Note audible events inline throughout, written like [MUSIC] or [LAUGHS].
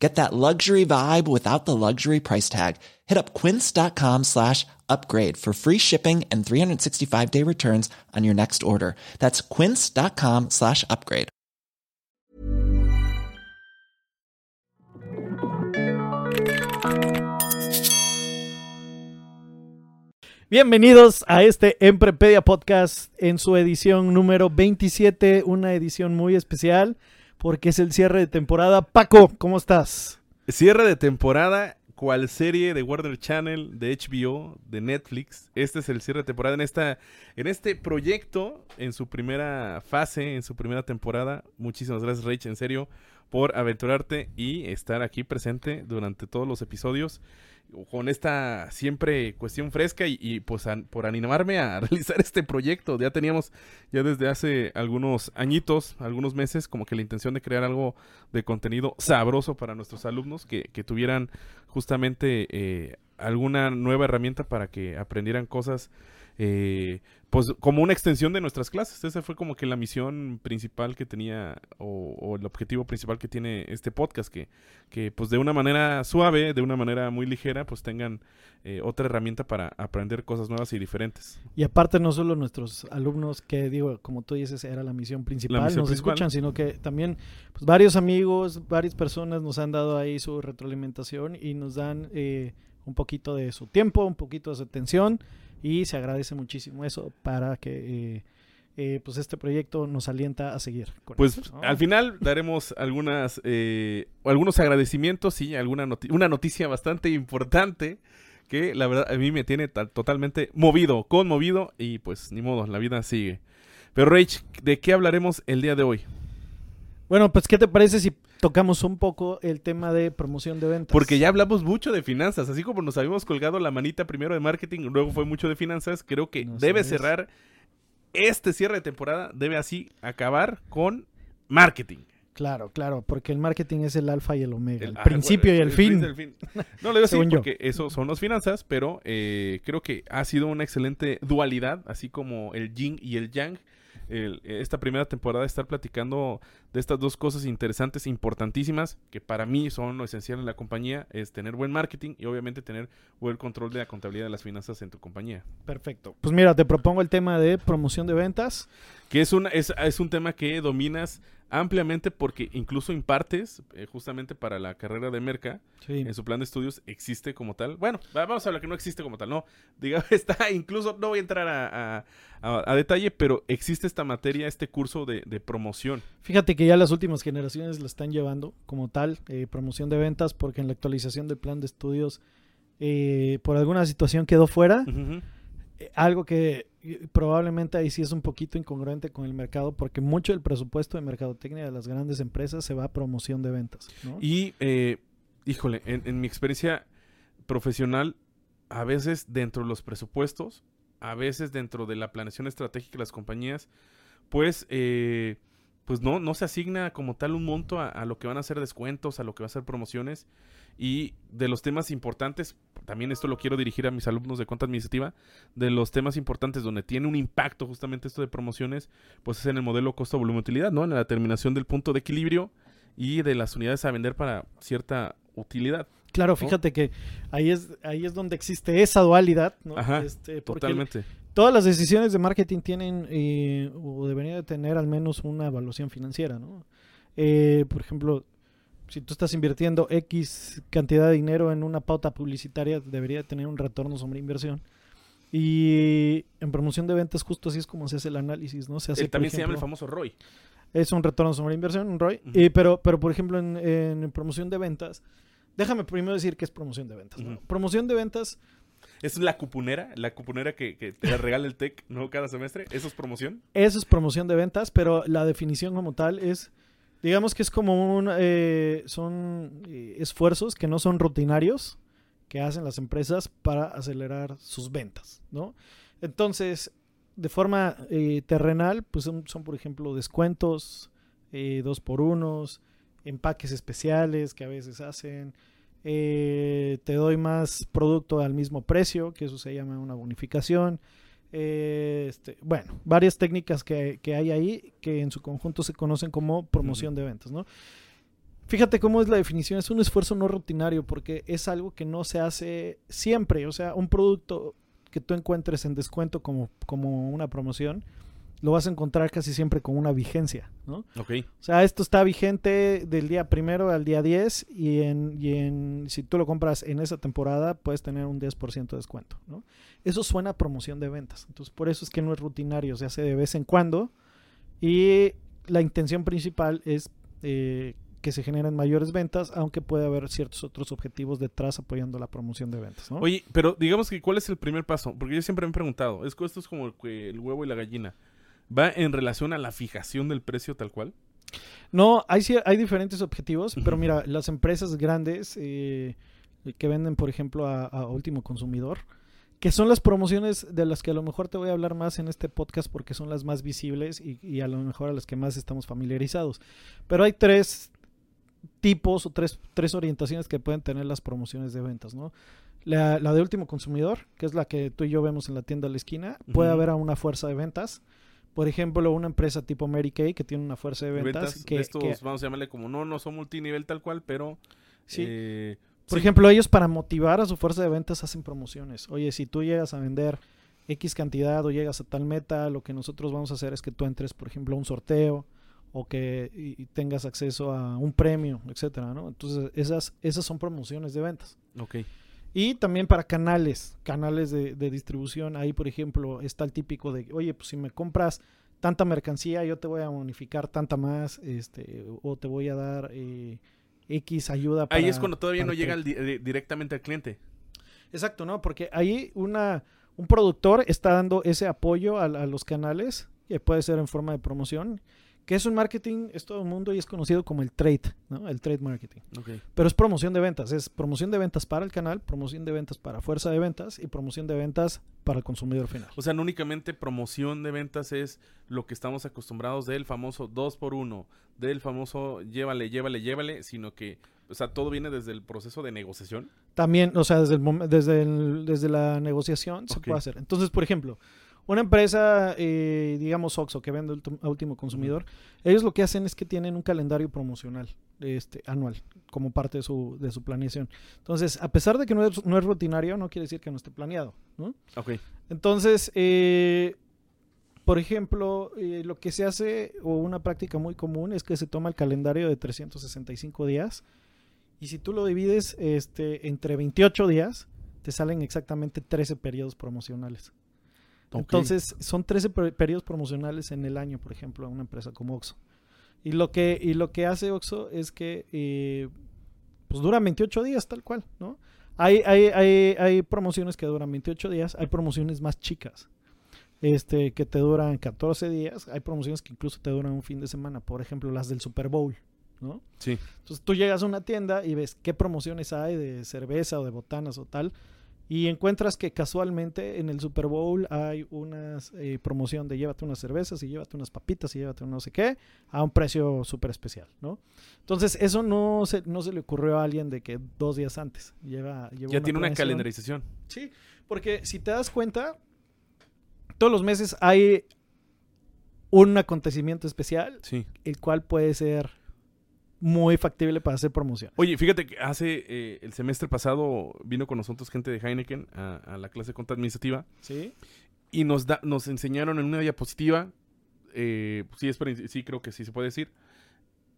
Get that luxury vibe without the luxury price tag. Hit up quince.com slash upgrade for free shipping and 365 day returns on your next order. That's quince.com slash upgrade. Bienvenidos a este Emprepedia Podcast en su edición número 27, una edición muy especial porque es el cierre de temporada. Paco, ¿cómo estás? Cierre de temporada, cual serie de Warner Channel, de HBO, de Netflix. Este es el cierre de temporada en esta, en este proyecto, en su primera fase, en su primera temporada. Muchísimas gracias, Rach, en serio, por aventurarte y estar aquí presente durante todos los episodios con esta siempre cuestión fresca y, pues por animarme a [LAUGHS] realizar este proyecto. Ya teníamos ya desde hace algunos añitos, algunos meses, como que la intención de crear algo de contenido sabroso para nuestros alumnos que, que tuvieran justamente eh, alguna nueva herramienta para que aprendieran cosas eh, pues como una extensión de nuestras clases. Esa fue como que la misión principal que tenía o, el objetivo principal que tiene este podcast, que, que pues de una manera suave, de una manera muy ligera, pues tengan eh, otra herramienta para aprender cosas nuevas y diferentes. Y aparte no solo nuestros alumnos, que digo, como tú dices, era la misión principal, nos escuchan, sino que también pues, varios amigos, varias personas nos han dado ahí su retroalimentación y nos dan eh, un poquito de su tiempo, un poquito de su atención y se agradece muchísimo eso para que eh, eh, pues este proyecto nos alienta a seguir. pues al final daremos algunas eh, algunos agradecimientos y alguna una noticia bastante importante que la verdad a mí me tiene totalmente movido, conmovido y pues ni modo, la vida sigue. Pero Rach, ¿de qué hablaremos el día de hoy? Bueno, pues ¿qué te parece si tocamos un poco el tema de promoción de ventas? Porque ya hablamos mucho de finanzas, así como nos habíamos colgado la manita primero de marketing, luego fue mucho de finanzas, creo que debe cerrar este cierre de temporada, debe así acabar con marketing. Claro, claro, porque el marketing es el alfa y el omega, el, ah, principio y el, fin. No le digo así [LAUGHS] porque eso son las finanzas, pero eh, creo que ha sido una excelente dualidad, así como el yin y el yang esta primera temporada estar platicando de estas dos cosas interesantes, importantísimas, que para mí son lo esencial en la compañía, es tener buen marketing y obviamente tener buen control de la contabilidad de las finanzas en tu compañía. Perfecto. Pues mira, te propongo el tema de promoción de ventas. Que es un, es, es un tema que dominas ampliamente porque incluso impartes eh, justamente para la carrera de merca en su plan de estudios existe como tal. Bueno, vamos a hablar que no existe como tal, no. Diga, [LAUGHS] está incluso, no voy a entrar a, detalle, pero existe esta materia, este curso de, promoción. Fíjate que ya las últimas generaciones la están llevando como tal, eh, promoción de ventas, porque en la actualización del plan de estudios eh, por alguna situación quedó fuera. algo que probablemente ahí sí es un poquito incongruente con el mercado porque mucho del presupuesto de mercadotecnia de las grandes empresas se va a promoción de ventas. Y, eh, híjole, en, mi experiencia profesional, a veces dentro de los presupuestos, a veces dentro de la planeación estratégica de las compañías, pues, eh, pues no, no se asigna como tal un monto a, a, lo que van a ser descuentos, a lo que va a ser promociones. Y de los temas importantes, también esto lo quiero dirigir a mis alumnos de cuenta administrativa, de los temas importantes donde tiene un impacto justamente esto de promociones, pues es en el modelo costo-volumen-utilidad, ¿no? En la determinación del punto de equilibrio y de las unidades a vender para cierta utilidad. Claro, fíjate que ahí es, ahí es donde existe esa dualidad, ¿no? Ajá, este, totalmente. Todas las decisiones de marketing tienen eh, o deberían de tener al menos una evaluación financiera, ¿no? Eh, por ejemplo, si tú estás invirtiendo X cantidad de dinero en una pauta publicitaria, debería tener un retorno sobre inversión. Y en promoción de ventas, justo así es como se hace el análisis, ¿no? Se hace, también se llama el famoso ROI. Es un retorno sobre inversión, un ROI. pero, pero, por ejemplo, en, promoción de ventas, déjame primero decir qué es promoción de ventas. Promoción de ventas. Es la cupunera, la cupunera que, te regala el TEC, ¿no? Cada semestre. ¿Eso es promoción? Eso es promoción de ventas, pero la definición como tal es Digamos que es como un, eh, son eh, esfuerzos que no son rutinarios que hacen las empresas para acelerar sus ventas, ¿no? Entonces, de forma eh, terrenal, pues son, por ejemplo, descuentos, eh, dos por unos, empaques especiales que a veces hacen. Eh, te doy más producto al mismo precio, que eso se llama una bonificación. este, bueno, varias técnicas que, que, hay ahí que en su conjunto se conocen como promoción de ventas, ¿no? Fíjate cómo es la definición, es un esfuerzo no rutinario porque es algo que no se hace siempre, o sea, un producto que tú encuentres en descuento como, como una promoción, lo vas a encontrar casi siempre con una vigencia, ¿no? Ok. O sea, esto está vigente del día primero al día 10 y, en, y en, si tú lo compras en esa temporada puedes tener un 10% de descuento, ¿no? Eso suena a promoción de ventas. Entonces, por eso es que no es rutinario, se hace de vez en cuando y la intención principal es eh, que se generen mayores ventas, aunque puede haber ciertos otros objetivos detrás apoyando la promoción de ventas. ¿no? Oye, pero digamos que ¿cuál es el primer paso? Porque yo siempre me he preguntado, ¿es, esto es como el, huevo y la gallina. ¿Va en relación a la fijación del precio tal cual? No, hay, hay diferentes objetivos, pero mira, las empresas grandes eh, que venden, por ejemplo, a, último consumidor, que son las promociones de las que a lo mejor te voy a hablar más en este podcast porque son las más visibles y, y, a lo mejor a las que más estamos familiarizados. Pero hay tres, tipos o tres, tres orientaciones que pueden tener las promociones de ventas, ¿no? La, de último consumidor, que es la que tú y yo vemos en la tienda de la esquina, puede haber a una fuerza de ventas. Por ejemplo, una empresa tipo Mary Kay que tiene una fuerza de ventas. que, estos, vamos a llamarle como, no, no son multinivel tal cual, pero... Sí. Eh, Por ejemplo, ellos para motivar a su fuerza de ventas hacen promociones. Oye, si tú llegas a vender X cantidad o llegas a tal meta, lo que nosotros vamos a hacer es que tú entres, por ejemplo, a un sorteo o que tengas acceso a un premio, etcétera, ¿no? Entonces, esas, esas son promociones de ventas. Ok. Y también para canales, canales de, distribución. Ahí, por ejemplo, está el típico de, oye, pues si me compras tanta mercancía, yo te voy a bonificar tanta más, este, o te voy a dar eh, X ayuda. Para, ahí es cuando todavía no llega directamente al cliente. Exacto, ¿no? Porque ahí una, un productor está dando ese apoyo a, a los canales, que puede ser en forma de promoción, que es un marketing, es todo el mundo y es conocido como el trade, ¿no? El trade marketing. Pero es promoción de ventas, es promoción de ventas para el canal, promoción de ventas para fuerza de ventas y promoción de ventas para el consumidor final. O sea, no únicamente promoción de ventas es lo que estamos acostumbrados del famoso 2 por 1 del famoso llévale, llévale, llévale, sino que, o sea, todo viene desde el proceso de negociación. También, o sea, desde, el, desde, desde la negociación se puede hacer. Entonces, por ejemplo, una empresa, eh, digamos Oxxo, que vende a último consumidor, ellos lo que hacen es que tienen un calendario promocional este, anual como parte de su, de su planeación. Entonces, a pesar de que no es, no es rutinario, no quiere decir que no esté planeado. ¿no? Entonces, eh, por ejemplo, eh, lo que se hace, o una práctica muy común, es que se toma el calendario de 365 días y si tú lo divides este, entre 28 días, te salen exactamente 13 periodos promocionales. Entonces, son 13 periodos promocionales en el año, por ejemplo, a una empresa como Oxxo. Y lo que, y lo que hace Oxxo es que eh, pues duran 28 días, tal cual, ¿no? Hay, hay, hay, hay promociones que duran 28 días, hay promociones más chicas, este, que te duran 14 días, hay promociones que incluso te duran un fin de semana, por ejemplo, las del Super Bowl, ¿no? Sí. Entonces tú llegas a una tienda y ves qué promociones hay de cerveza o de botanas o tal, y encuentras que casualmente en el Super Bowl hay una eh, promoción de llévate unas cervezas y llévate unas papitas y llévate un no sé qué a un precio súper especial, ¿no? Entonces eso no se, no se le ocurrió a alguien de que dos días antes lleva... ya tiene una calendarización. Sí, porque si te das cuenta, todos los meses hay un acontecimiento especial, sí. el cual puede ser muy factible para hacer promoción. Oye, fíjate que hace eh, el semestre pasado vino con nosotros gente de Heineken a, la clase de cuenta administrativa. Sí. Y nos, da, nos enseñaron en una diapositiva, eh, sí, es, sí, creo que sí se puede decir,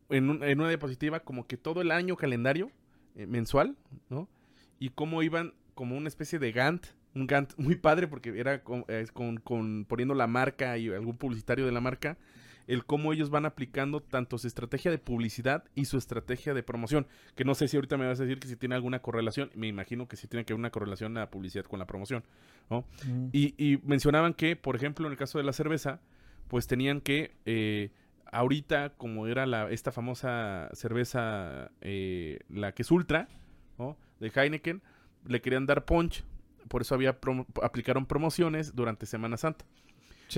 en, una diapositiva como que todo el año calendario eh, mensual, ¿no? Y cómo iban como una especie de Gantt, un Gantt muy padre porque era con, con poniendo la marca y algún publicitario de la marca el cómo ellos van aplicando tanto su estrategia de publicidad y su estrategia de promoción. Que no sé si ahorita me vas a decir que si tiene alguna correlación. Me imagino que sí tiene que haber una correlación la publicidad con la promoción. ¿no? y, mencionaban que, por ejemplo, en el caso de la cerveza, pues tenían que, eh, ahorita, como era la, esta famosa cerveza, eh, la que es ultra, ¿no? de Heineken, le querían dar punch. Por eso había aplicaron promociones durante Semana Santa.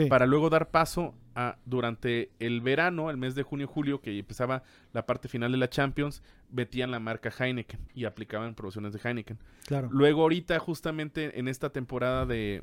Para luego dar paso a, durante el verano, el mes de junio-julio, que empezaba la parte final de la Champions, metían la marca Heineken y aplicaban promociones de Heineken. Claro. Luego ahorita, justamente en esta temporada de,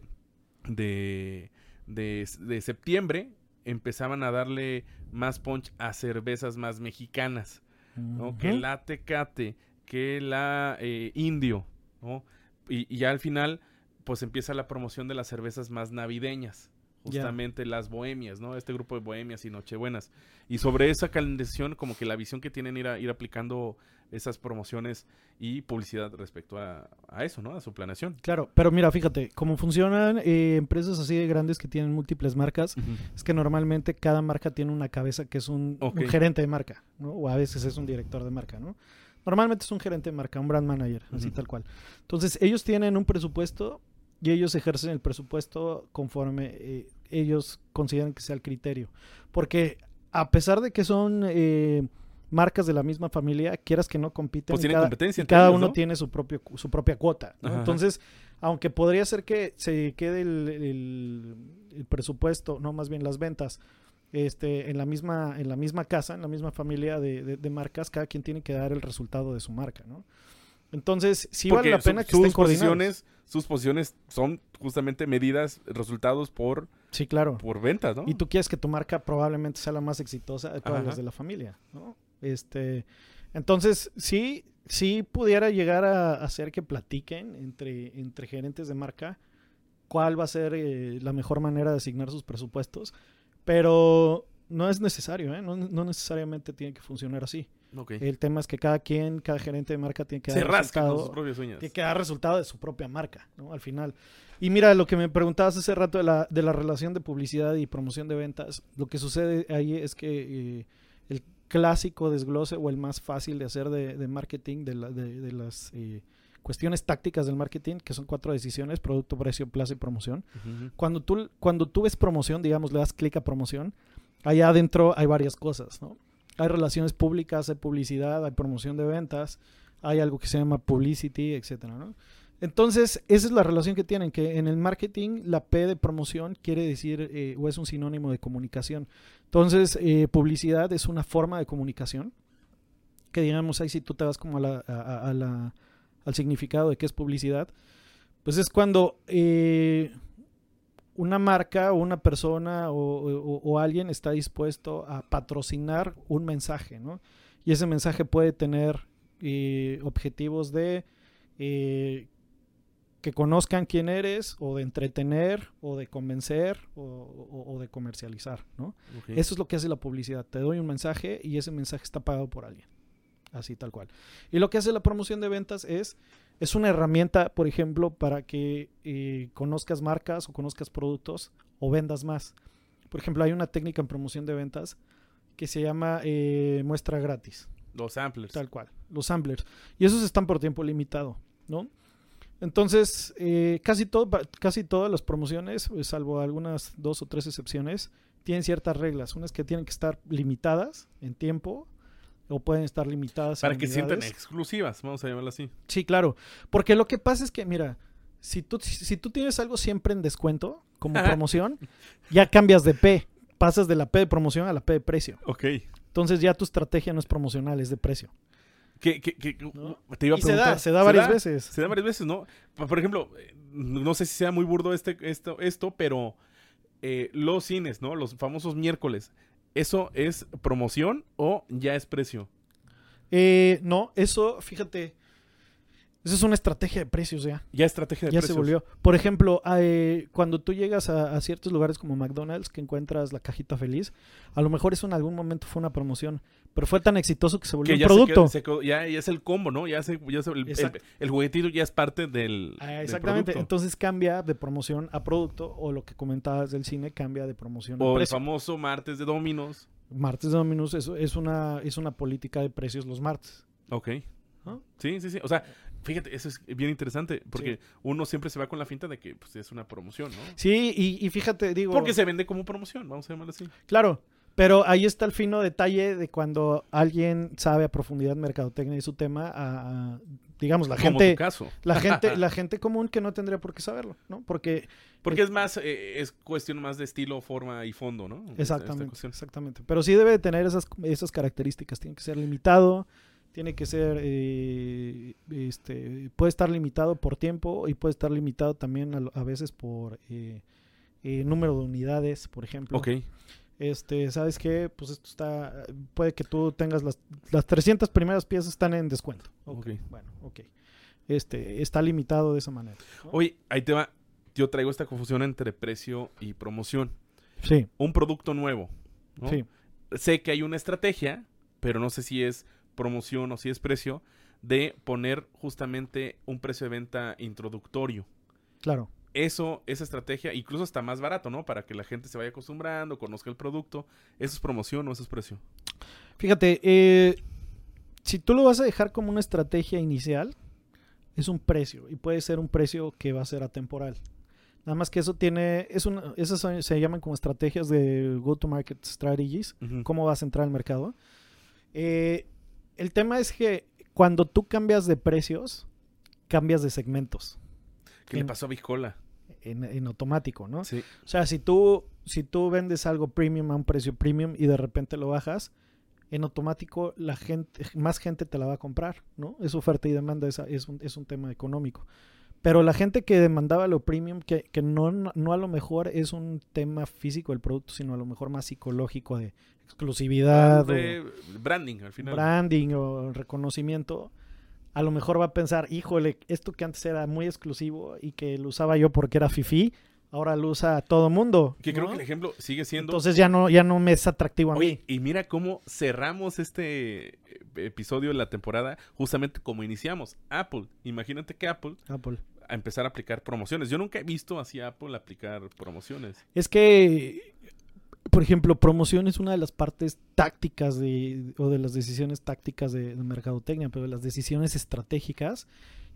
de, de septiembre, empezaban a darle más punch a cervezas más mexicanas, ¿no? Que la Tecate, que la eh, Indio, ¿no? Y, ya al final, pues empieza la promoción de las cervezas más navideñas justamente las bohemias, ¿no? Este grupo de bohemias y nochebuenas. Y sobre esa calendarización, como que la visión que tienen ir, a, ir aplicando esas promociones y publicidad respecto a, eso, ¿no? A su planeación. Claro, pero mira, fíjate, cómo funcionan eh, empresas así de grandes que tienen múltiples marcas, es que normalmente cada marca tiene una cabeza que es un, gerente de marca, ¿no? O a veces es un director de marca, ¿no? Normalmente es un gerente de marca, un brand manager, así tal cual. Entonces, ellos tienen un presupuesto y ellos ejercen el presupuesto conforme eh, ellos consideran que sea el criterio. Porque a pesar de que son eh, marcas de la misma familia, quieras que no compiten, pues cada, competencia cada uno tiene su, propio, su propia cuota. Entonces, aunque podría ser que se quede el, presupuesto, no más bien las ventas, este, en la misma, en la misma casa, en la misma familia de, de, marcas, cada quien tiene que dar el resultado de su marca, ¿no? Entonces, sí vale la pena que estén posiciones, sus posiciones son justamente medidas, resultados por Sí, claro. Por ventas, ¿no? Y tú quieres que tu marca probablemente sea la más exitosa de todas las de la familia, ¿no? Este, entonces, sí, sí pudiera llegar a hacer que platiquen entre, entre gerentes de marca cuál va a ser eh, la mejor manera de asignar sus presupuestos, pero no es necesario, ¿eh? No, no necesariamente tiene que funcionar así. El tema es que cada quien, cada gerente de marca tiene que dar resultado, tiene que dar resultado de su propia marca, ¿no? Al final. Y mira, lo que me preguntabas hace rato de la, de la relación de publicidad y promoción de ventas, lo que sucede ahí es que eh, el clásico desglose o el más fácil de hacer de, marketing, de, de, las eh, cuestiones tácticas del marketing, que son cuatro decisiones, producto, precio, plazo y promoción. cuando, tú, cuando tú ves promoción, digamos, le das clic a promoción, allá adentro hay varias cosas, ¿no? Hay relaciones públicas, hay publicidad, hay promoción de ventas, hay algo que se llama publicity, etcétera, ¿no? Entonces, esa es la relación que tienen, que en el marketing la P de promoción quiere decir eh, o es un sinónimo de comunicación. Entonces, eh, publicidad es una forma de comunicación, que digamos ahí si tú te vas como a la, al significado de qué es publicidad, pues es cuando eh, una marca o una persona o, alguien está dispuesto a patrocinar un mensaje, ¿no? Y ese mensaje puede tener eh, objetivos de eh, que conozcan quién eres, o de entretener, o de convencer, o, de comercializar, ¿no? Eso es lo que hace la publicidad. Te doy un mensaje y ese mensaje está pagado por alguien. Así tal cual. Y lo que hace la promoción de ventas es es una herramienta, por ejemplo, para que eh, conozcas marcas o conozcas productos o vendas más. Por ejemplo, hay una técnica en promoción de ventas que se llama eh, muestra gratis. Los samplers. Tal cual, los samplers. Y esos están por tiempo limitado, ¿no? Entonces, eh, casi, todo, casi todas las promociones, salvo algunas dos o tres excepciones, tienen ciertas reglas. Unas que tienen que estar limitadas en tiempo o pueden estar limitadas. Para que sientan exclusivas, vamos a llamarlo así. Sí, claro. Porque lo que pasa es que, mira, si tú, si tú tienes algo siempre en descuento, como promoción, ya cambias de P. Pasas de la P de promoción a la P de precio. Ok. Entonces ya tu estrategia no es promocional, es de precio. Que, te iba a se da, se da varias veces. Se da varias veces, ¿no? Por ejemplo, eh, no sé si sea muy burdo este, esto, esto pero eh, los cines, ¿no? Los famosos miércoles ¿Eso es promoción o ya es precio? Eh, no, eso, fíjate, eso es una estrategia de precios ya. Ya estrategia de ya precios. Ya se volvió. Por ejemplo, eh, cuando tú llegas a, ciertos lugares como McDonald's que encuentras la cajita feliz, a lo mejor eso en algún momento fue una promoción, pero fue tan exitoso que se volvió un producto. ya, es el combo, ¿no? Ya, el, juguetito ya es parte del. Ah, exactamente. Entonces cambia de promoción a producto, o lo que comentabas del cine cambia de promoción a O el famoso martes de Dominos. Martes de Dominos es, es, una, es una política de precios los martes. Ok. Sí, sí, sí. O sea, fíjate, eso es bien interesante, porque uno siempre se va con la finta de que pues, es una promoción, ¿no? Sí, y, y fíjate, digo... Porque se vende como promoción, vamos a llamarlo así. Claro, pero ahí está el fino detalle de cuando alguien sabe a profundidad mercadotecnia y su tema, digamos, la gente, la gente, [LAUGHS] la gente común que no tendría por qué saberlo, ¿no? Porque porque es más, eh, es cuestión más de estilo, forma y fondo, ¿no? Exactamente, exactamente. Pero sí debe tener esas, esas características. Tiene que ser limitado, tiene que ser, eh, este, puede estar limitado por tiempo y puede estar limitado también a, veces por eh, número de unidades, por ejemplo. Ok. Este, ¿sabes qué? Pues esto está, puede que tú tengas las, las 300 primeras piezas están en descuento. Ok. Bueno, ok. Este, está limitado de esa manera. Oye, ahí te va yo traigo esta confusión entre precio y promoción. Sí. Un producto nuevo. Sí. Sé que hay una estrategia, pero no sé si es promoción o si es precio, de poner justamente un precio de venta introductorio. Claro. Eso, esa estrategia, incluso está más barato, ¿no? Para que la gente se vaya acostumbrando, conozca el producto. ¿Eso es promoción o eso es precio? Fíjate, eh, si tú lo vas a dejar como una estrategia inicial, es un precio y puede ser un precio que va a ser atemporal. Nada más que eso tiene, es una, esas se llaman como estrategias de go-to-market strategies, cómo vas a entrar al mercado. Eh, el tema es que cuando tú cambias de precios, cambias de segmentos. ¿Qué le pasó a Bicola? En, automático, ¿no? Sí. O sea, si tú, si tú vendes algo premium a un precio premium y de repente lo bajas, en automático la gente, más gente te la va a comprar, ¿no? Es oferta y demanda, es, es, un, es un tema económico. Pero la gente que demandaba lo premium, que, que no, no, a lo mejor es un tema físico del producto, sino a lo mejor más psicológico de exclusividad. de branding, al final. Branding o reconocimiento. A lo mejor va a pensar, híjole, esto que antes era muy exclusivo y que lo usaba yo porque era fifi, ahora lo usa todo mundo. Que creo que el ejemplo sigue siendo. Entonces ya no, ya no me es atractivo a mí. Y mira cómo cerramos este episodio de la temporada justamente como iniciamos. Apple. Imagínate que Apple, Apple a empezar a aplicar promociones. Yo nunca he visto así a Apple aplicar promociones. Es que, por ejemplo, promoción es una de las partes tácticas de, o de las decisiones tácticas de, mercadotecnia, pero de las decisiones estratégicas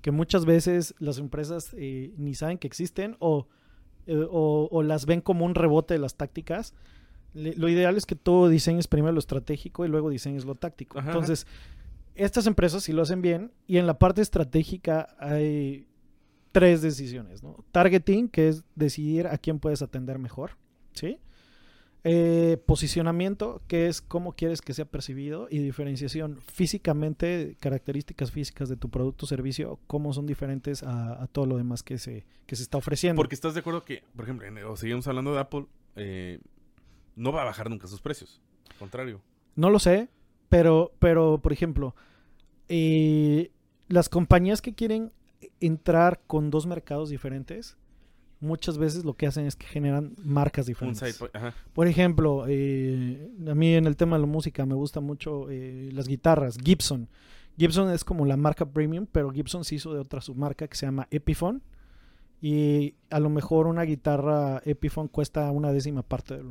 que muchas veces las empresas eh, ni saben que existen o, eh, o, las ven como un rebote de las tácticas. lo ideal es que tú diseñes primero lo estratégico y luego diseñes lo táctico. Entonces, estas empresas sí lo hacen bien y en la parte estratégica hay tres decisiones, ¿no? Targeting, que es decidir a quién puedes atender mejor, ¿sí? Eh, posicionamiento, que es cómo quieres que sea percibido, y diferenciación físicamente, características físicas de tu producto o servicio, cómo son diferentes a, todo lo demás que se, que se está ofreciendo. Porque estás de acuerdo que, por ejemplo, o seguimos hablando de Apple, eh, no va a bajar nunca sus precios, al contrario. No lo sé, pero, pero por ejemplo, eh, las compañías que quieren entrar con dos mercados diferentes, muchas veces lo que hacen es que generan marcas diferentes. Por ejemplo, eh, a mí en el tema de la música me gusta mucho eh, las guitarras, Gibson. Gibson es como la marca premium, pero Gibson se hizo de otra submarca que se llama Epiphone. Y a lo mejor una guitarra Epiphone cuesta una décima parte de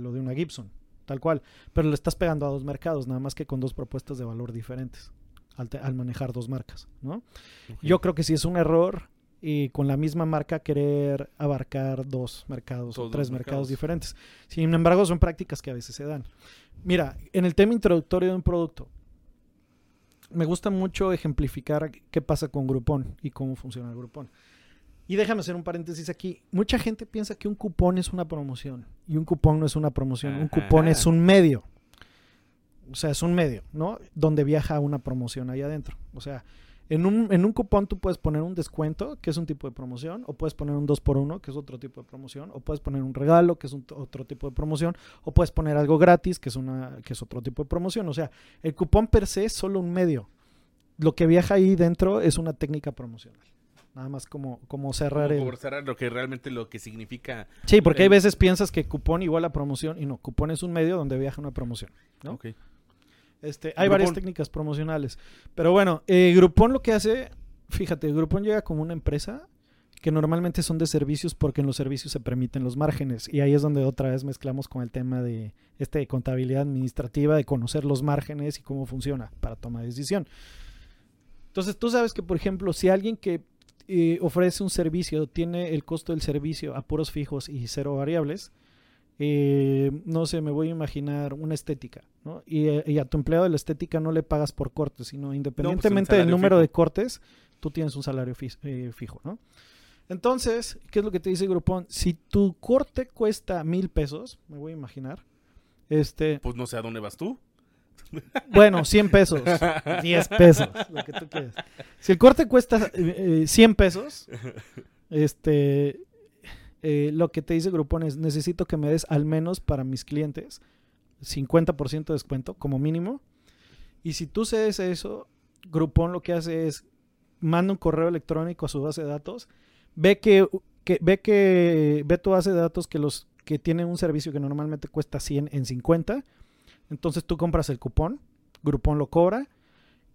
lo, de una Gibson, tal cual. Pero le estás pegando a dos mercados, nada más que con dos propuestas de valor diferentes al, manejar dos marcas, ¿no? Yo creo que si es un error y con la misma marca querer abarcar dos mercados o tres mercados. diferentes. Sin embargo, son prácticas que a veces se dan. Mira, en el tema introductorio de un producto, me gusta mucho ejemplificar qué pasa con Groupon y cómo funciona el Groupon. Y déjame hacer un paréntesis aquí. Mucha gente piensa que un cupón es una promoción y un cupón no es una promoción. Un cupón es un medio o sea, es un medio, ¿no? Donde viaja una promoción ahí adentro. O sea, en un, en un cupón tú puedes poner un descuento, que es un tipo de promoción, o puedes poner un 2x1, que es otro tipo de promoción, o puedes poner un regalo, que es otro tipo de promoción, o puedes poner algo gratis, que es, una, que es otro tipo de promoción. O sea, el cupón per se es solo un medio. Lo que viaja ahí dentro es una técnica promocional. Nada más como, como cerrar como cerrar lo que realmente lo que significa. Sí, porque hay veces piensas que cupón igual a promoción y no, cupón es un medio donde viaja una promoción. ¿no? Okay. Este, hay varias técnicas promocionales. Pero bueno, eh, Groupon lo que hace, fíjate, Groupon llega como una empresa que normalmente son de servicios porque en los servicios se permiten los márgenes. Y ahí es donde otra vez mezclamos con el tema de este, contabilidad administrativa, de conocer los márgenes y cómo funciona para tomar decisión. Entonces tú sabes que, por ejemplo, si alguien que eh, ofrece un servicio tiene el costo del servicio a puros fijos y cero variables, eh, no sé, me voy a imaginar una estética, ¿no? Y, a tu empleado de la estética no le pagas por cortes, sino pues, independientemente del número de cortes, tú tienes un salario eh, fijo, ¿no? Entonces, ¿qué es lo que te dice Groupon? Si tu corte cuesta mil pesos, me voy a imaginar, este... Pues no sé a dónde vas tú. Bueno, 100 pesos, [LAUGHS] 10 pesos, lo que tú quieras. Si el corte cuesta 100 eh, pesos, este, eh, lo que te dice Groupon es, necesito que me des al menos para mis clientes 50% de descuento como mínimo. Y si tú cedes eso, Groupon lo que hace es manda un correo electrónico a su base de datos, ve que, ve que ve tu base de datos que los que tienen un servicio que normalmente cuesta 100 en 50. Entonces tú compras el cupón, Groupon lo cobra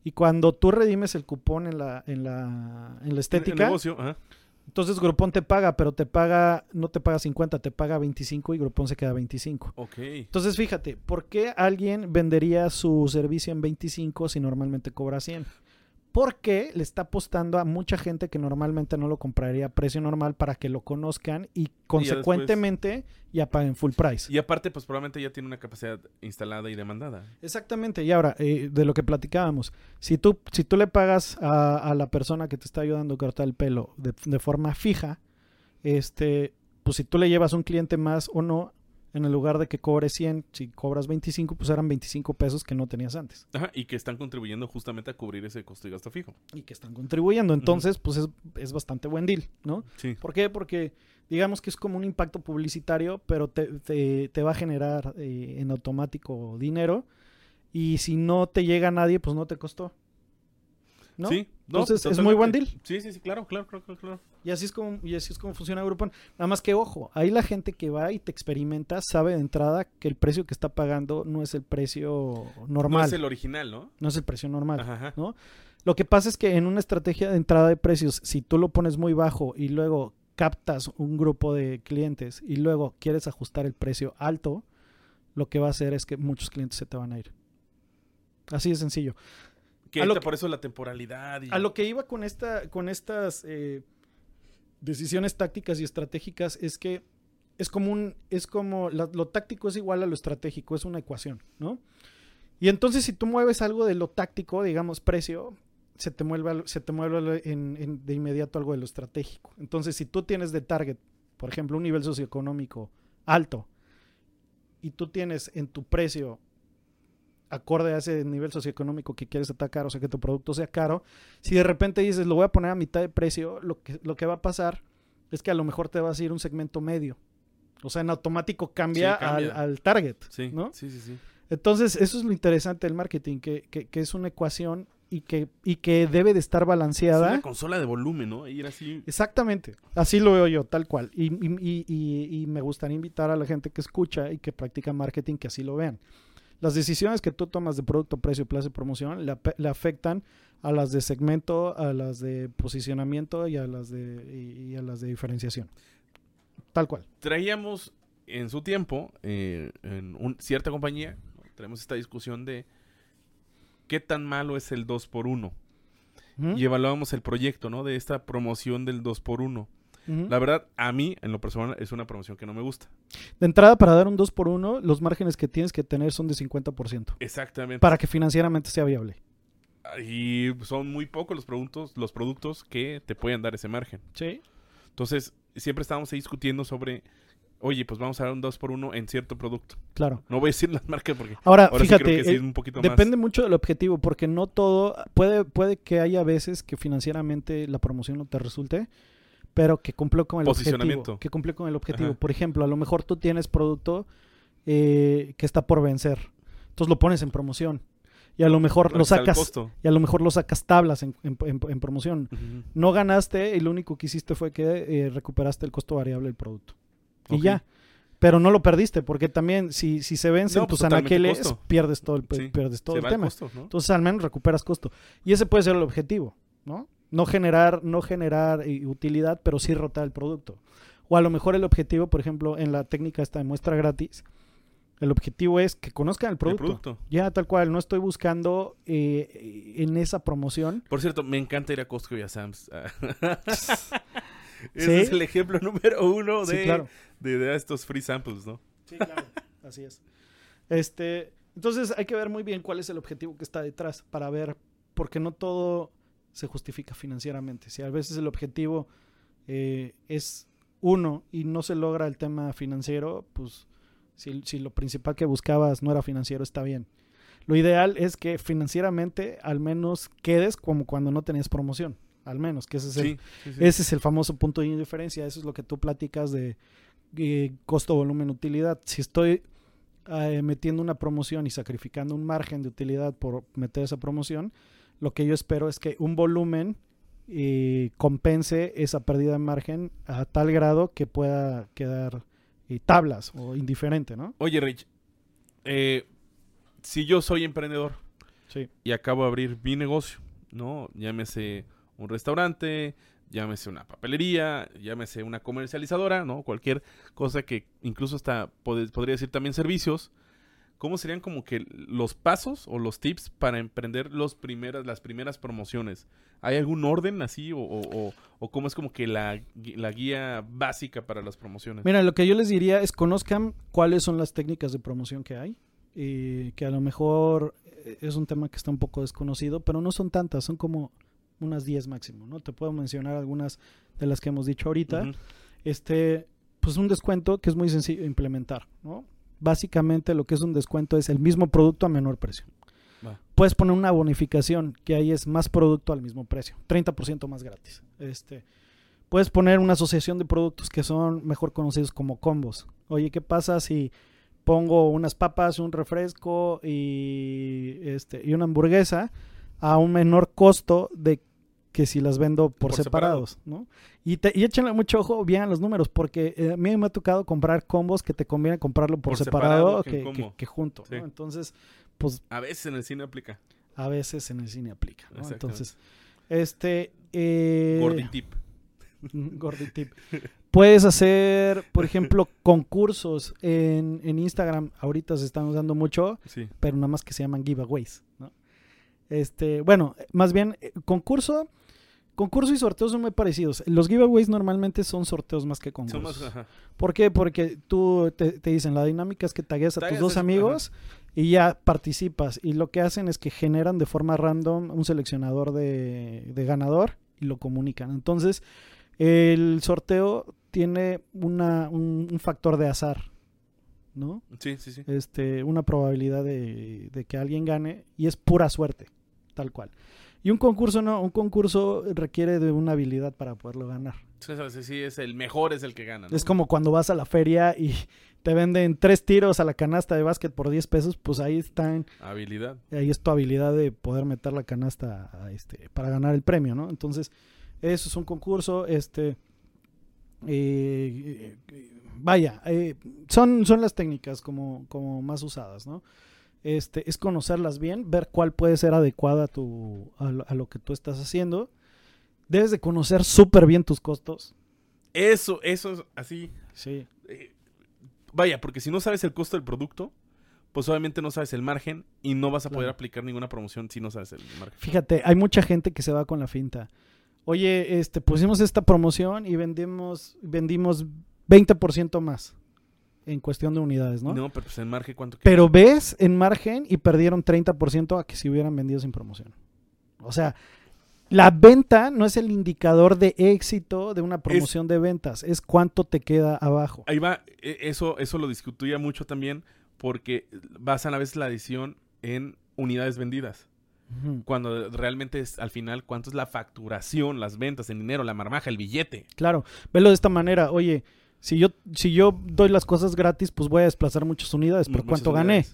y cuando tú redimes el cupón en la en la, en la estética, negocio, entonces Groupon te paga, pero te paga, no te paga 50, te paga 25 y Groupon se queda 25. Ok. Entonces fíjate, ¿por qué alguien vendería su servicio en 25 si normalmente cobra 100? Porque le está apostando a mucha gente que normalmente no lo compraría a precio normal para que lo conozcan y consecuentemente ya, paguen full price. Y aparte, pues probablemente ya tiene una capacidad instalada y demandada. Exactamente. Y ahora, eh, de lo que platicábamos, si tú, si tú le pagas a, la persona que te está ayudando a cortar el pelo de, de forma fija, este, pues si tú le llevas un cliente más o no, en el lugar de que cobres 100, si cobras 25, pues eran 25 pesos que no tenías antes. Ajá, y que están contribuyendo justamente a cubrir ese costo y gasto fijo. Y que están contribuyendo, entonces, pues es, bastante buen deal, ¿no? Sí. ¿Por qué? Porque digamos que es como un impacto publicitario, pero te, te, va a generar eh, en automático dinero. Y si no te llega a nadie, pues no te costó. ¿no? Sí, entonces es muy buen deal. Sí, sí, sí, claro, claro, claro, claro. Y así es como, y así es como funciona Groupon. Nada más que ojo, ahí la gente que va y te experimenta sabe de entrada que el precio que está pagando no es el precio normal. No es el original, ¿no? No es el precio normal, ¿no? Lo que pasa es que en una estrategia de entrada de precios, si tú lo pones muy bajo y luego captas un grupo de clientes y luego quieres ajustar el precio alto, lo que va a hacer es que muchos clientes se te van a ir. Así de sencillo. Que por eso la temporalidad. A lo que iba con, esta, con estas eh, decisiones tácticas y estratégicas es que es como un, es como, lo táctico es igual a lo estratégico, es una ecuación, ¿no? Y entonces si tú mueves algo de lo táctico, digamos precio, se te mueve, se te mueve de inmediato algo de lo estratégico. Entonces si tú tienes de target, por ejemplo, un nivel socioeconómico alto, y tú tienes en tu precio acorde a ese nivel socioeconómico que quieres atacar, o sea, que tu producto sea caro, si de repente dices, lo voy a poner a mitad de precio, lo que, lo que va a pasar es que a lo mejor te vas a ir un segmento medio. O sea, en automático cambia, Al, target, sí, ¿no? Sí, sí, sí. Entonces, eso es lo interesante del marketing, que, que, es una ecuación y que, y que debe de estar balanceada. Es una consola de volumen, ¿no? Ir así. Exactamente. Así lo veo yo, tal cual. Y, y, y, y, me gustaría invitar a la gente que escucha y que practica marketing que así lo vean las decisiones que tú tomas de producto, precio, plazo y promoción le, afectan a las de segmento, a las de posicionamiento y a las de, a las de diferenciación. Tal cual. Traíamos en su tiempo, eh, en cierta compañía, tenemos esta discusión de qué tan malo es el 2 por 1 Y evaluábamos el proyecto, ¿no? De esta promoción del 2 por 1 la verdad, a mí, en lo personal, es una promoción que no me gusta. De entrada, para dar un 2 por 1 los márgenes que tienes que tener son de 50%. Exactamente. Para que financieramente sea viable. Y son muy pocos los productos, los productos que te pueden dar ese margen. Sí. Entonces, siempre estábamos ahí discutiendo sobre, oye, pues vamos a dar un 2 por 1 en cierto producto. Claro. No voy a decir [LAUGHS] las marcas porque ahora, fíjate, sí un poquito depende mucho del objetivo, porque no todo, puede, puede que haya veces que financieramente la promoción no te resulte pero que cumplió con el objetivo. Que cumplió con el objetivo. Por ejemplo, a lo mejor tú tienes producto eh, que está por vencer. Entonces lo pones en promoción. Y a lo mejor lo sacas. Y a lo mejor lo sacas tablas en, promoción. No ganaste y lo único que hiciste fue que eh, recuperaste el costo variable del producto. Y ya. Pero no lo perdiste, porque también si, si se vencen tus pues, anaqueles, pierdes todo el, pierdes todo el tema. Entonces al menos recuperas costo. Y ese puede ser el objetivo, ¿no? No generar, no generar eh, utilidad, pero sí rotar el producto. O a lo mejor el objetivo, por ejemplo, en la técnica esta de muestra gratis, el objetivo es que conozcan el producto. Ya, tal cual. No estoy buscando eh, en esa promoción. Por cierto, me encanta ir a Costco y a Sam's. [LAUGHS] Ese es el ejemplo número uno de, de, estos free samples, ¿no? Sí, claro, así es. Este, entonces hay que ver muy bien cuál es el objetivo que está detrás para ver, porque no todo se justifica financieramente. Si a veces el objetivo eh, es uno y no se logra el tema financiero, pues si, si, lo principal que buscabas no era financiero, está bien. Lo ideal es que financieramente al menos quedes como cuando no tenías promoción. Al menos, que ese es, el, Ese es el famoso punto de indiferencia. Eso es lo que tú platicas de eh, costo, volumen, utilidad. Si estoy eh, metiendo una promoción y sacrificando un margen de utilidad por meter esa promoción, lo que yo espero es que un volumen y compense esa pérdida de margen a tal grado que pueda quedar eh, tablas o indiferente, ¿no? Oye, Rich, eh, si yo soy emprendedor y acabo de abrir mi negocio, ¿no? Llámese un restaurante, llámese una papelería, llámese una comercializadora, ¿no? Cualquier cosa que incluso hasta podría decir también servicios. ¿Cómo serían como que los pasos o los tips para emprender los primeras, las primeras promociones? ¿Hay algún orden así o, o, cómo es como que la, la, guía básica para las promociones? Mira, lo que yo les diría es conozcan cuáles son las técnicas de promoción que hay y que a lo mejor eh, es un tema que está un poco desconocido, pero no son tantas, son como unas 10 máximo, ¿no? Te puedo mencionar algunas de las que hemos dicho ahorita. Este, pues un descuento que es muy sencillo de implementar, ¿no? Básicamente lo que es un descuento es el mismo producto a menor precio. Puedes poner una bonificación que ahí es más producto al mismo precio, 30% más gratis. Este, puedes poner una asociación de productos que son mejor conocidos como combos. Oye, ¿qué pasa si pongo unas papas, un refresco y este y una hamburguesa a un menor costo de que si las vendo por, separados, ¿no? Y, te, y échenle mucho ojo bien los números, porque eh, a mí me ha tocado comprar combos que te conviene comprarlo por, separado, que, que, junto, ¿no? Entonces, pues... A veces en el cine aplica. A veces en el cine aplica, ¿no? Entonces, este... Eh, Gorditip. [LAUGHS] Gorditip. Puedes hacer, por ejemplo, [LAUGHS] concursos en, en Instagram. Ahorita se están usando mucho, pero nada más que se llaman giveaways, ¿no? Este, bueno, más bien, eh, concurso Concurso y sorteos son muy parecidos. Los giveaways normalmente son sorteos más que concursos. ¿Por qué? Porque tú te, dicen, la dinámica es que tagues a tus dos amigos y ya participas. Y lo que hacen es que generan de forma random un seleccionador de, ganador y lo comunican. Entonces, el sorteo tiene una, un, factor de azar. ¿no? Sí, sí, sí. Este, una probabilidad de, de, que alguien gane y es pura suerte, tal cual. Y un concurso no, un concurso requiere de una habilidad para poderlo ganar. Sí, sí, es el mejor, es el que gana. Es como cuando vas a la feria y te venden tres tiros a la canasta de básquet por 10 pesos, pues ahí están. Habilidad. Ahí es tu habilidad de poder meter la canasta este, para ganar el premio, ¿no? Entonces, eso es un concurso, este. Eh, vaya, eh, son, son las técnicas como, como más usadas, ¿no? Este, es conocerlas bien, ver cuál puede ser adecuada a, tu, a, lo que tú estás haciendo. Debes de conocer súper bien tus costos. Eso, eso es así. Sí. Eh, vaya, porque si no sabes el costo del producto, pues obviamente no sabes el margen y no vas a poder aplicar ninguna promoción si no sabes el margen. Fíjate, hay mucha gente que se va con la finta. Oye, este, pusimos esta promoción y vendimos, vendimos 20% más en cuestión de unidades, ¿no? No, pero pues en margen, ¿cuánto? Pero ves en margen y perdieron 30% a que si hubieran vendido sin promoción. O sea, la venta no es el indicador de éxito de una promoción de ventas, es cuánto te queda abajo. Ahí va, e, eso, eso lo discutía mucho también porque basan a veces la adición en unidades vendidas. Cuando realmente es al final cuánto es la facturación, las ventas, el dinero, la marmaja, el billete. Claro, velo de esta manera, oye, si yo, si yo doy las cosas gratis, pues voy a desplazar muchas unidades. ¿Por cuánto gané?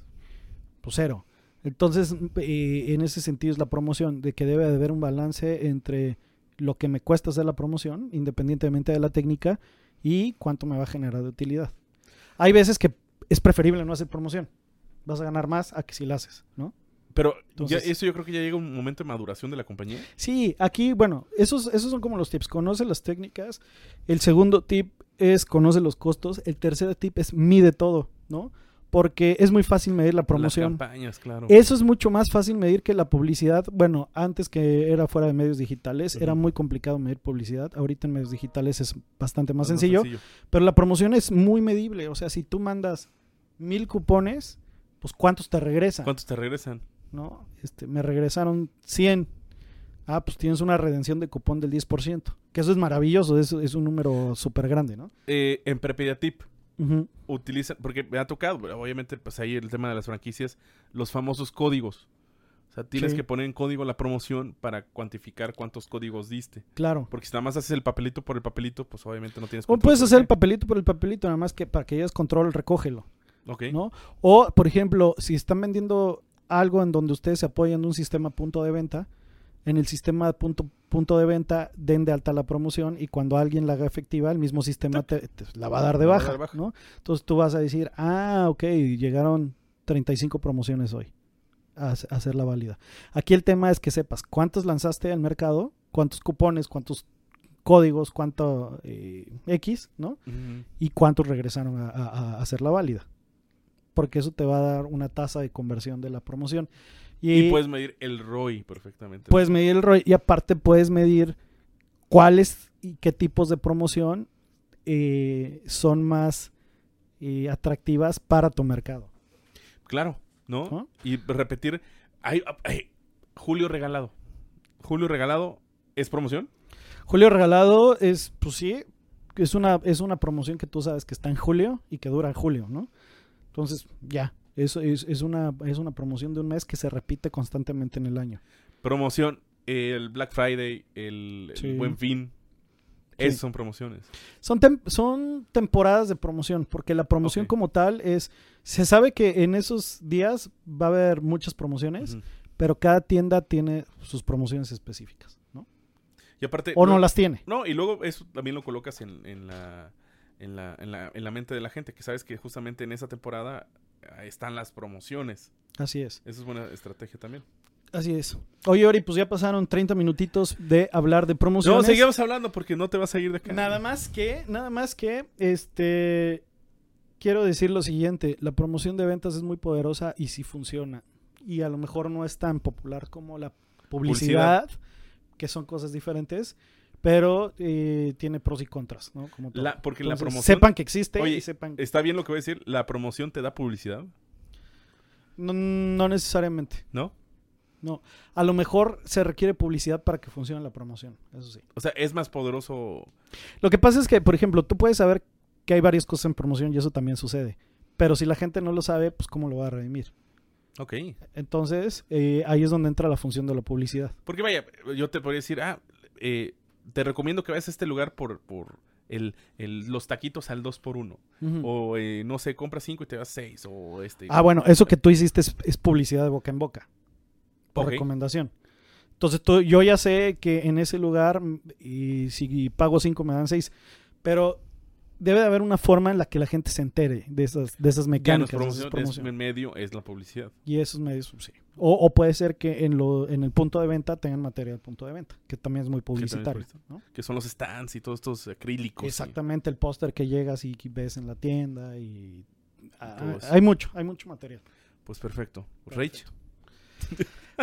Pues cero. Entonces, eh, en ese sentido es la promoción, de que debe de haber un balance entre lo que me cuesta hacer la promoción, independientemente de la técnica, y cuánto me va a generar de utilidad. Hay veces que es preferible no hacer promoción. Vas a ganar más a que si la haces, ¿no? Pero eso yo creo que ya llega un momento de maduración de la compañía. Sí, aquí, bueno, esos, esos son como los tips. Conoce las técnicas. El segundo tip es conoce los costos. El tercer tip es mide todo, ¿no? Porque es muy fácil medir la promoción. Las campañas, claro. Eso es mucho más fácil medir que la publicidad. Bueno, antes que era fuera de medios digitales, era muy complicado medir publicidad. Ahorita en medios digitales es bastante más, sencillo, Pero la promoción es muy medible. O sea, si tú mandas mil cupones, pues ¿cuántos te regresan? ¿Cuántos te regresan? ¿No? Este, me regresaron 100. Ah, pues tienes una redención de cupón del 10%. Que eso es maravilloso, es, es un número súper grande, ¿no? Eh, en Prepediatip utilizan, porque me ha tocado, obviamente, pues ahí el tema de las franquicias, los famosos códigos. O sea, tienes que poner en código la promoción para cuantificar cuántos códigos diste. Claro. Porque si nada más haces el papelito por el papelito, pues obviamente no tienes O puedes hacer el papelito por el papelito, nada más que para que hayas control, recógelo. Ok. ¿no? O, por ejemplo, si están vendiendo algo en donde ustedes se apoyan de un sistema punto de venta, en el sistema punto, punto de venta den de alta la promoción y cuando alguien la haga efectiva, el mismo sistema te, la va a dar de baja, ¿no? Entonces tú vas a decir, ah, ok, llegaron 35 promociones hoy a, hacer la válida. Aquí el tema es que sepas cuántos lanzaste al mercado, cuántos cupones, cuántos códigos, cuánto eh, X, ¿no? Y cuántos regresaron a hacer la válida. Porque eso te va a dar una tasa de conversión de la promoción. Y, puedes medir el ROI perfectamente. Puedes medir el ROI y aparte puedes medir cuáles y qué tipos de promoción eh, son más eh, atractivas para tu mercado. Claro, ¿no? Y repetir, hay, Julio regalado. Julio regalado es promoción. Julio regalado es, pues sí, es una, es una promoción que tú sabes que está en julio y que dura en julio, ¿no? Entonces, ya, eso es, es, una, es una promoción de un mes que se repite constantemente en el año. Promoción, el Black Friday, el, Buen Fin. Esas son promociones. Son, son temporadas de promoción, porque la promoción como tal es, se sabe que en esos días va a haber muchas promociones, pero cada tienda tiene sus promociones específicas, ¿no? Y aparte... O no, las tiene. No, y luego eso también lo colocas en, en la... En la, en, la, en la mente de la gente, que sabes que justamente en esa temporada están las promociones. Así es. Esa es buena estrategia también. Así es. Oye, Ori, pues ya pasaron 30 minutitos de hablar de promociones. No, seguimos hablando porque no te vas a ir de acá. Nada más que, nada más que, este, quiero decir lo siguiente, la promoción de ventas es muy poderosa y sí funciona. Y a lo mejor no es tan popular como la publicidad. que son cosas diferentes, pero eh, tiene pros y contras, ¿no? Como porque la promoción... Sepan que existe y sepan... Está bien lo que voy a decir, ¿la promoción te da publicidad? No, necesariamente. ¿No? No. A lo mejor se requiere publicidad para que funcione la promoción, eso sí. O sea, es más poderoso... Lo que pasa es que, por ejemplo, tú puedes saber que hay varias cosas en promoción y eso también sucede. Pero si la gente no lo sabe, pues ¿cómo lo va a redimir? Ok. Entonces, eh, ahí es donde entra la función de la publicidad. Porque vaya, yo te podría decir, ah, eh, te recomiendo que vayas a este lugar por, por el, los taquitos al 2 por 1 O eh, no sé, compras 5 y te das 6. O este. Ah, bueno, eso que tú hiciste es, publicidad de boca en boca. Por recomendación. Entonces tú, yo ya sé que en ese lugar, y si pago 5 me dan 6. Pero debe de haber una forma en la que la gente se entere de esas, de esas mecánicas. Ya medio es la publicidad. Y esos medios, sí. O, puede ser que en, lo, en el punto de venta tengan material punto de venta, que también es muy publicitario. Que son los stands y todos estos acrílicos. Exactamente, el póster que llegas y ves en la tienda y... Ah, hay mucho, hay mucho material. Pues perfecto. Rach.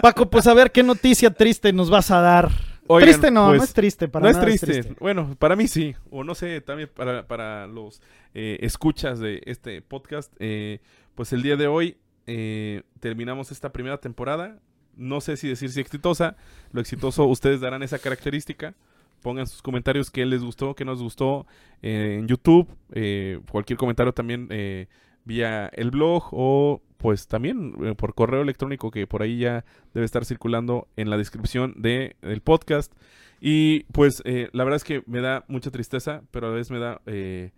Paco, pues a ver qué noticia triste nos vas a dar triste no, no pues, es triste para no es triste. Bueno, para mí sí. O no sé, también para, para los eh, escuchas de este podcast. Eh, pues el día de hoy eh, terminamos esta primera temporada. No sé si decir si exitosa. Lo exitoso, ustedes darán esa característica. Pongan sus comentarios qué les gustó, qué nos gustó en YouTube. cualquier comentario también vía el blog o pues también eh, por correo electrónico que por ahí ya debe estar circulando en la descripción de, del podcast. Y pues eh, la verdad es que me da mucha tristeza, pero a la vez me da eh,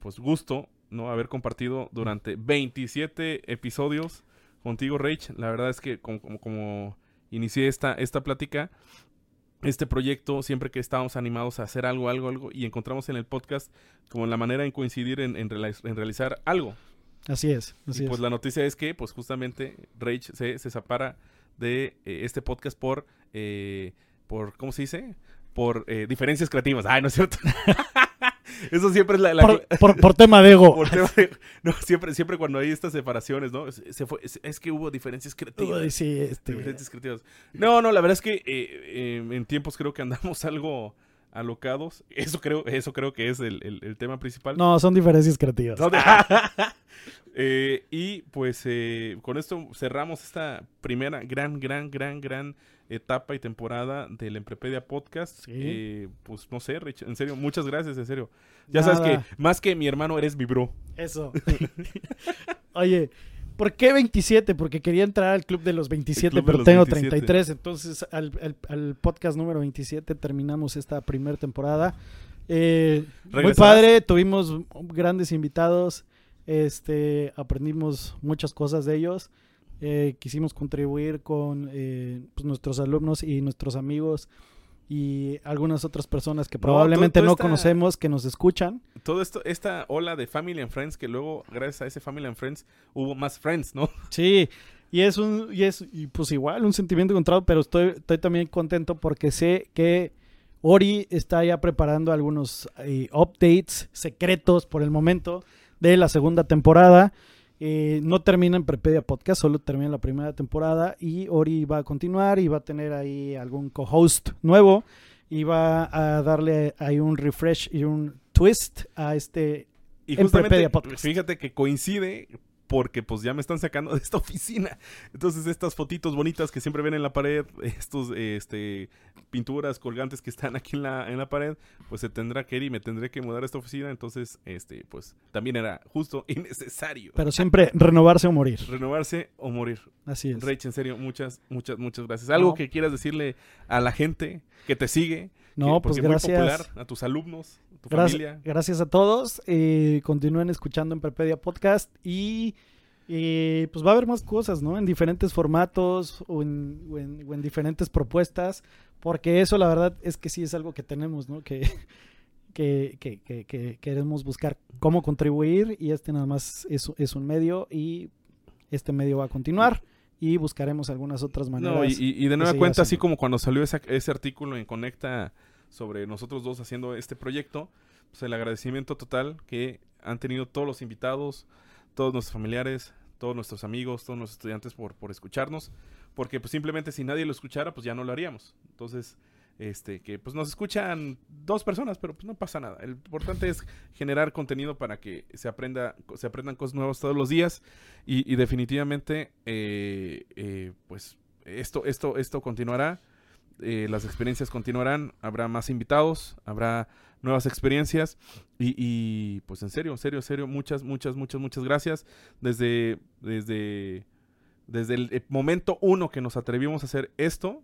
pues gusto no haber compartido durante 27 episodios contigo, Rach. La verdad es que como, como, inicié esta, esta plática, este proyecto, siempre que estábamos animados a hacer algo, algo, algo, y encontramos en el podcast como la manera en coincidir en, en realizar algo. Así es. y pues la noticia es que, pues justamente, Rage se, se separa de eh, este podcast por, eh, por, ¿cómo se dice? Por eh, diferencias creativas. Ay, no es cierto. [LAUGHS] Eso siempre es la... por, tema de ego. [LAUGHS] no, siempre, siempre cuando hay estas separaciones, ¿no? Se fue, es, que hubo diferencias creativas. sí, este... Diferencias creativas. No, no, la verdad es que en tiempos creo que andamos [LAUGHS] algo alocados. Eso creo, eso creo que es el, tema principal. No, son diferencias creativas. [LAUGHS] Eh, y pues eh, con esto cerramos esta primera gran, gran, gran, gran etapa y temporada del Emprepedia Podcast. Eh, pues no sé, Rich, en serio, muchas gracias, en serio. Ya sabes que más que mi hermano eres mi bro. Eso. [LAUGHS] Oye, ¿por qué 27? Porque quería entrar al club de los 27, pero tengo 33. Entonces, al, podcast número 27 terminamos esta primera temporada. Eh, muy padre, tuvimos grandes invitados. Este, aprendimos muchas cosas de ellos. Eh, quisimos contribuir con eh, pues, nuestros alumnos y nuestros amigos y algunas otras personas que probablemente no, conocemos que nos escuchan. Todo esto, esta ola de Family and Friends, que luego, gracias a ese Family and Friends, hubo más Friends, ¿no? [LAUGHS] Sí, y es un, y es, y pues igual, un sentimiento encontrado, pero estoy, estoy también contento porque sé que Ori está ya preparando algunos eh, updates secretos por el momento de la segunda temporada. Eh, no termina en Prepedia Podcast, solo termina la primera temporada y Ori va a continuar y va a tener ahí algún co-host nuevo y va a darle ahí un refresh y un twist a este y en Prepedia Podcast. Fíjate que coincide porque pues ya me están sacando de esta [LAUGHS] oficina. Entonces estas fotitos bonitas que siempre ven en la pared, estos este pinturas colgantes que están aquí en la, en la pared, pues se tendrá que ir y me tendré que mudar a esta oficina, entonces este pues también era justo y [LAUGHS] necesario. Pero siempre renovarse o morir. Renovarse o morir. Así es. Rach, en serio, muchas muchas muchas gracias. Algo que quieras decirle a la gente que te sigue, no, pues gracias. a tus alumnos, a tu gracias, familia. Gracias a todos. Eh, continúen escuchando en Perpedia Podcast y, pues va a haber más cosas, ¿no? En diferentes formatos o en, diferentes propuestas, porque eso la verdad es que sí es algo que tenemos, ¿no? [LAUGHS] Que, que, que, queremos buscar cómo contribuir y este nada más es, es un medio y este medio va a continuar y buscaremos algunas otras maneras. No, y, de nueva cuenta, así como cuando salió ese artículo en Conecta sobre nosotros dos haciendo este proyecto, pues el agradecimiento total que han tenido todos los invitados, todos nuestros familiares, todos nuestros amigos, todos nuestros estudiantes por, por escucharnos, porque pues simplemente si nadie lo escuchara, pues ya no lo haríamos. Entonces, este, que pues nos escuchan dos personas, pero pues no pasa nada. El importante es generar contenido para que se aprenda, se aprendan cosas nuevas todos los días y, definitivamente, eh, eh, pues esto, esto, esto continuará. Eh, las experiencias continuarán, habrá más invitados, habrá nuevas experiencias y, y, pues en serio, en serio, en serio, muchas, muchas, muchas, muchas gracias. Desde, desde, desde el momento uno que nos atrevimos a hacer esto,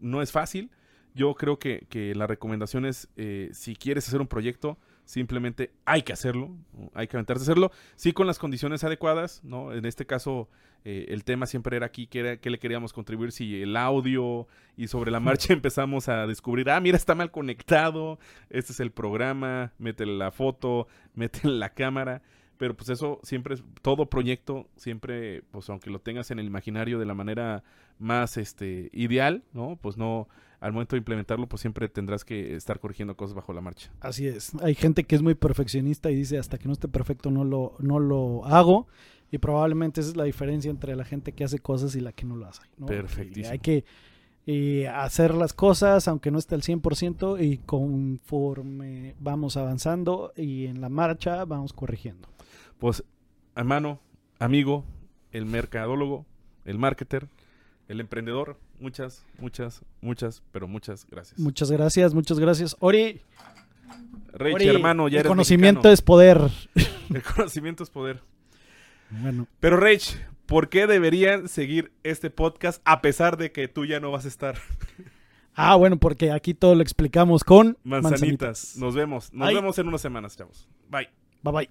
no es fácil, yo creo que, que la recomendación es, eh, si quieres hacer un proyecto, simplemente hay que hacerlo, hay que aventarse a hacerlo, sí con las condiciones adecuadas, ¿no? En este caso, eh, el tema siempre era aquí, ¿qué, le queríamos contribuir? Si el audio y sobre la marcha [LAUGHS] empezamos a descubrir, ah, mira, está mal conectado, este es el programa, métele la foto, [LAUGHS] métele la cámara, pero pues eso siempre, todo proyecto, siempre, pues aunque lo tengas en el imaginario de la manera más este, ideal, ¿no? Pues no al momento de implementarlo, pues siempre tendrás que estar corrigiendo cosas bajo la marcha. Así es. Hay gente que es muy perfeccionista y dice hasta que no esté perfecto no lo, no lo hago. Y probablemente esa es la diferencia entre la gente que hace cosas y la que no lo hace. ¿no? Perfectísimo. hay que hacer las cosas aunque no esté al 100% y conforme vamos avanzando y en la marcha vamos corrigiendo. Pues, hermano, amigo, el mercadólogo, el marketer, el emprendedor, muchas, muchas, muchas, pero muchas gracias. Muchas gracias, muchas gracias. Ori. Rey, hermano, ya El conocimiento es poder. [LAUGHS] El conocimiento es poder. Bueno. Pero Rach, ¿por qué deberían seguir este podcast a pesar de que tú ya no vas a estar? [LAUGHS] Ah, bueno, porque aquí todo lo explicamos con manzanitas. Nos vemos. Nos vemos en unas semanas, chavos. Bye. Bye bye.